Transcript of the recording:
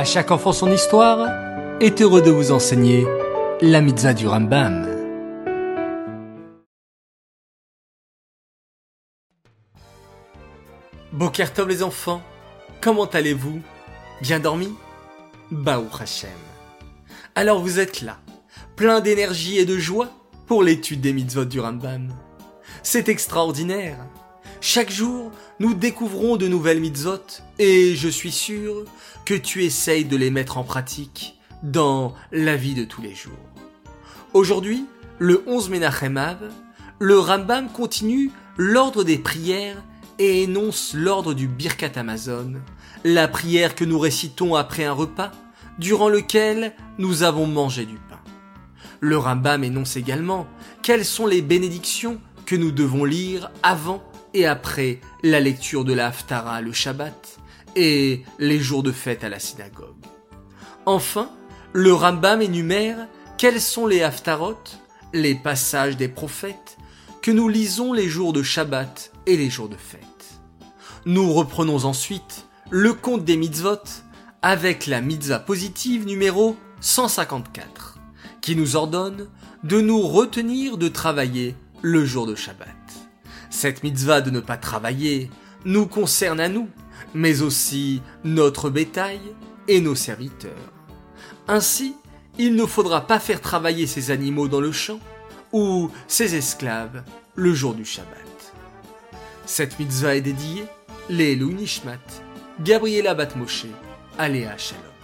À chaque enfant son histoire est heureux de vous enseigner la mitzvah du Rambam. Bokertov les enfants, comment allez-vous? Bien dormi? Baou Hashem. Alors vous êtes là, plein d'énergie et de joie pour l'étude des mitzvot du Rambam. C'est extraordinaire. Chaque jour, nous découvrons de nouvelles mitzvot et je suis sûr que tu essayes de les mettre en pratique dans la vie de tous les jours. Aujourd'hui, le 11 Menachem le Rambam continue l'ordre des prières et énonce l'ordre du Birkat Amazon, la prière que nous récitons après un repas, durant lequel nous avons mangé du pain. Le Rambam énonce également quelles sont les bénédictions que nous devons lire avant et après la lecture de la Haftara le Shabbat et les jours de fête à la synagogue. Enfin, le Rambam énumère quels sont les Haftarot, les passages des prophètes, que nous lisons les jours de Shabbat et les jours de fête? Nous reprenons ensuite le compte des mitzvot avec la mitzvah positive numéro 154, qui nous ordonne de nous retenir de travailler le jour de Shabbat. Cette mitzvah de ne pas travailler nous concerne à nous, mais aussi notre bétail et nos serviteurs. Ainsi, il ne faudra pas faire travailler ces animaux dans le champ ou ces esclaves le jour du Shabbat. Cette mitzvah est dédiée les Nishmat, Gabriela Batmoshe, Aléa Shalom.